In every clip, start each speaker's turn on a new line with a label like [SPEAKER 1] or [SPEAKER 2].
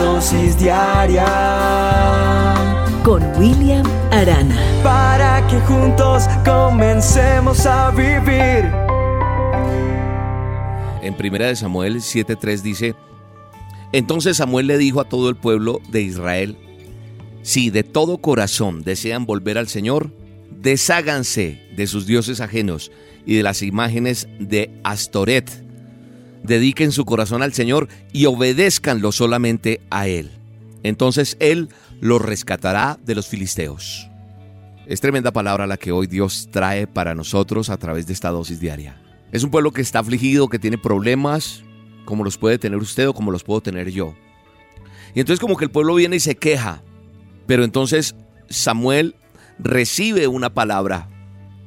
[SPEAKER 1] dosis diaria
[SPEAKER 2] con William Arana.
[SPEAKER 1] Para que juntos comencemos a vivir.
[SPEAKER 3] En primera de Samuel 7:3 dice, entonces Samuel le dijo a todo el pueblo de Israel, si de todo corazón desean volver al Señor, desháganse de sus dioses ajenos y de las imágenes de Astoret. Dediquen su corazón al Señor y obedézcanlo solamente a Él. Entonces Él los rescatará de los filisteos. Es tremenda palabra la que hoy Dios trae para nosotros a través de esta dosis diaria. Es un pueblo que está afligido, que tiene problemas, como los puede tener usted o como los puedo tener yo. Y entonces como que el pueblo viene y se queja, pero entonces Samuel recibe una palabra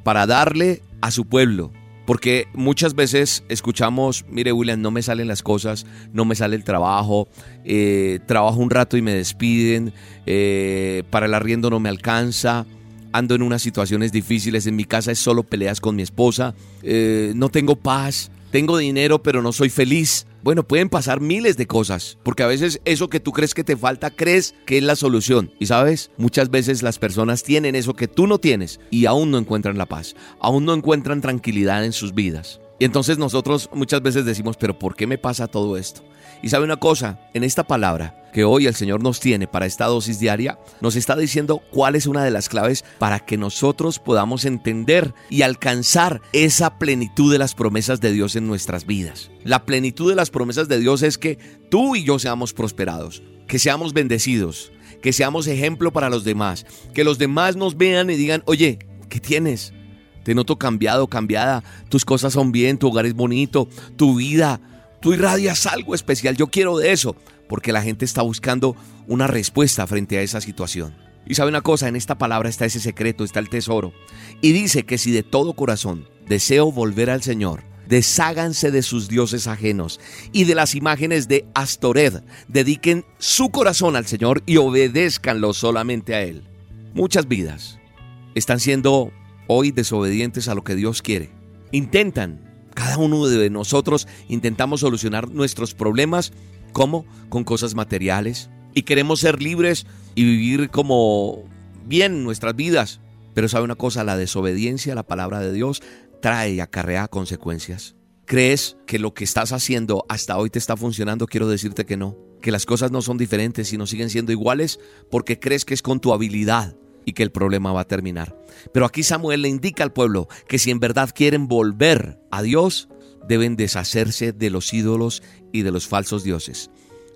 [SPEAKER 3] para darle a su pueblo. Porque muchas veces escuchamos, mire William, no me salen las cosas, no me sale el trabajo, eh, trabajo un rato y me despiden, eh, para el arriendo no me alcanza, ando en unas situaciones difíciles, en mi casa es solo peleas con mi esposa, eh, no tengo paz, tengo dinero pero no soy feliz. Bueno, pueden pasar miles de cosas, porque a veces eso que tú crees que te falta, crees que es la solución. Y sabes, muchas veces las personas tienen eso que tú no tienes y aún no encuentran la paz, aún no encuentran tranquilidad en sus vidas. Y entonces nosotros muchas veces decimos, pero ¿por qué me pasa todo esto? Y sabe una cosa, en esta palabra que hoy el Señor nos tiene para esta dosis diaria, nos está diciendo cuál es una de las claves para que nosotros podamos entender y alcanzar esa plenitud de las promesas de Dios en nuestras vidas. La plenitud de las promesas de Dios es que tú y yo seamos prosperados, que seamos bendecidos, que seamos ejemplo para los demás, que los demás nos vean y digan, oye, ¿qué tienes? Te noto cambiado, cambiada, tus cosas son bien, tu hogar es bonito, tu vida, tú irradias algo especial, yo quiero de eso porque la gente está buscando una respuesta frente a esa situación. Y sabe una cosa, en esta palabra está ese secreto, está el tesoro. Y dice que si de todo corazón deseo volver al Señor, desháganse de sus dioses ajenos y de las imágenes de Astored, dediquen su corazón al Señor y obedézcanlo solamente a Él. Muchas vidas están siendo hoy desobedientes a lo que Dios quiere. Intentan, cada uno de nosotros intentamos solucionar nuestros problemas ¿Cómo? Con cosas materiales. Y queremos ser libres y vivir como bien nuestras vidas. Pero sabe una cosa, la desobediencia a la palabra de Dios trae y acarrea consecuencias. ¿Crees que lo que estás haciendo hasta hoy te está funcionando? Quiero decirte que no. Que las cosas no son diferentes, sino siguen siendo iguales porque crees que es con tu habilidad y que el problema va a terminar. Pero aquí Samuel le indica al pueblo que si en verdad quieren volver a Dios, deben deshacerse de los ídolos y de los falsos dioses.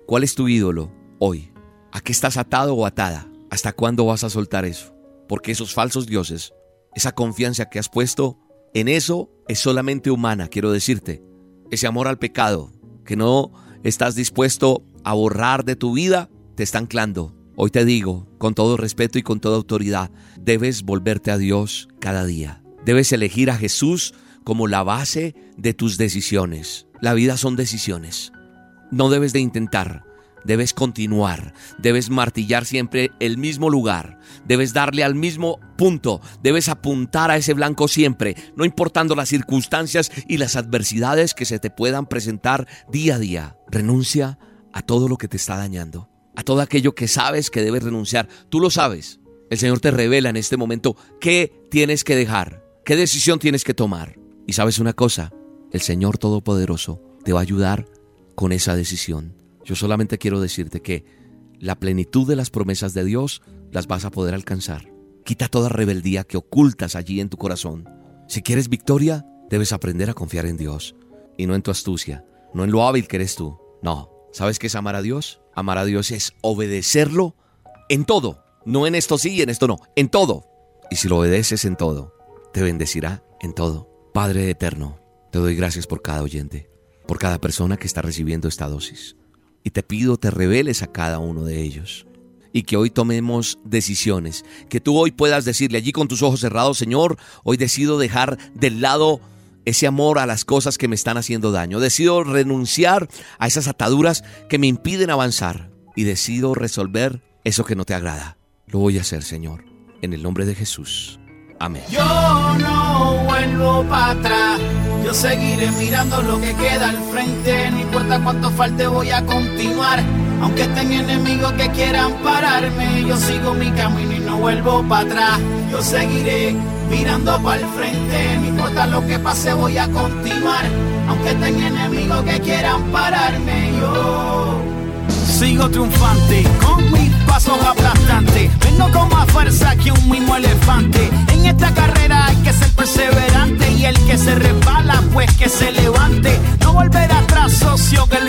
[SPEAKER 3] ¿Cuál es tu ídolo hoy? ¿A qué estás atado o atada? ¿Hasta cuándo vas a soltar eso? Porque esos falsos dioses, esa confianza que has puesto en eso es solamente humana, quiero decirte. Ese amor al pecado que no estás dispuesto a borrar de tu vida, te está anclando. Hoy te digo, con todo respeto y con toda autoridad, debes volverte a Dios cada día. Debes elegir a Jesús como la base de tus decisiones. La vida son decisiones. No debes de intentar, debes continuar, debes martillar siempre el mismo lugar, debes darle al mismo punto, debes apuntar a ese blanco siempre, no importando las circunstancias y las adversidades que se te puedan presentar día a día. Renuncia a todo lo que te está dañando, a todo aquello que sabes que debes renunciar. Tú lo sabes. El Señor te revela en este momento qué tienes que dejar, qué decisión tienes que tomar. Y sabes una cosa, el Señor Todopoderoso te va a ayudar con esa decisión. Yo solamente quiero decirte que la plenitud de las promesas de Dios las vas a poder alcanzar. Quita toda rebeldía que ocultas allí en tu corazón. Si quieres victoria, debes aprender a confiar en Dios y no en tu astucia, no en lo hábil que eres tú. No, ¿sabes qué es amar a Dios? Amar a Dios es obedecerlo en todo, no en esto sí y en esto no, en todo. Y si lo obedeces en todo, te bendecirá en todo. Padre eterno, te doy gracias por cada oyente, por cada persona que está recibiendo esta dosis. Y te pido te reveles a cada uno de ellos. Y que hoy tomemos decisiones. Que tú hoy puedas decirle allí con tus ojos cerrados, Señor, hoy decido dejar del lado ese amor a las cosas que me están haciendo daño. Decido renunciar a esas ataduras que me impiden avanzar. Y decido resolver eso que no te agrada. Lo voy a hacer, Señor, en el nombre de Jesús. Amén.
[SPEAKER 4] Yo no vuelvo para atrás. Yo seguiré mirando lo que queda al frente. No importa cuánto falte, voy a continuar. Aunque estén enemigos que quieran pararme, yo sigo mi camino y no vuelvo para atrás. Yo seguiré mirando para el frente, no importa lo que pase, voy a continuar. Aunque estén enemigos que quieran pararme, yo sigo triunfante con mis pasos aplastantes. Vengo con más fuerza que un mismo elefante. En esta carrera hay que ser perseverante y el que se resbala, pues que se levante. No volver atrás, socio, que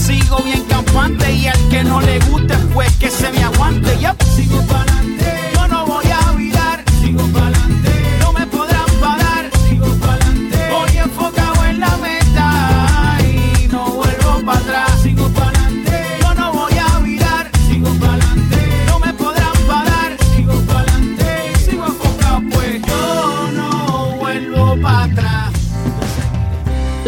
[SPEAKER 4] sigo bien campante. Y al que no le guste, pues que se me aguante. Ya sigo para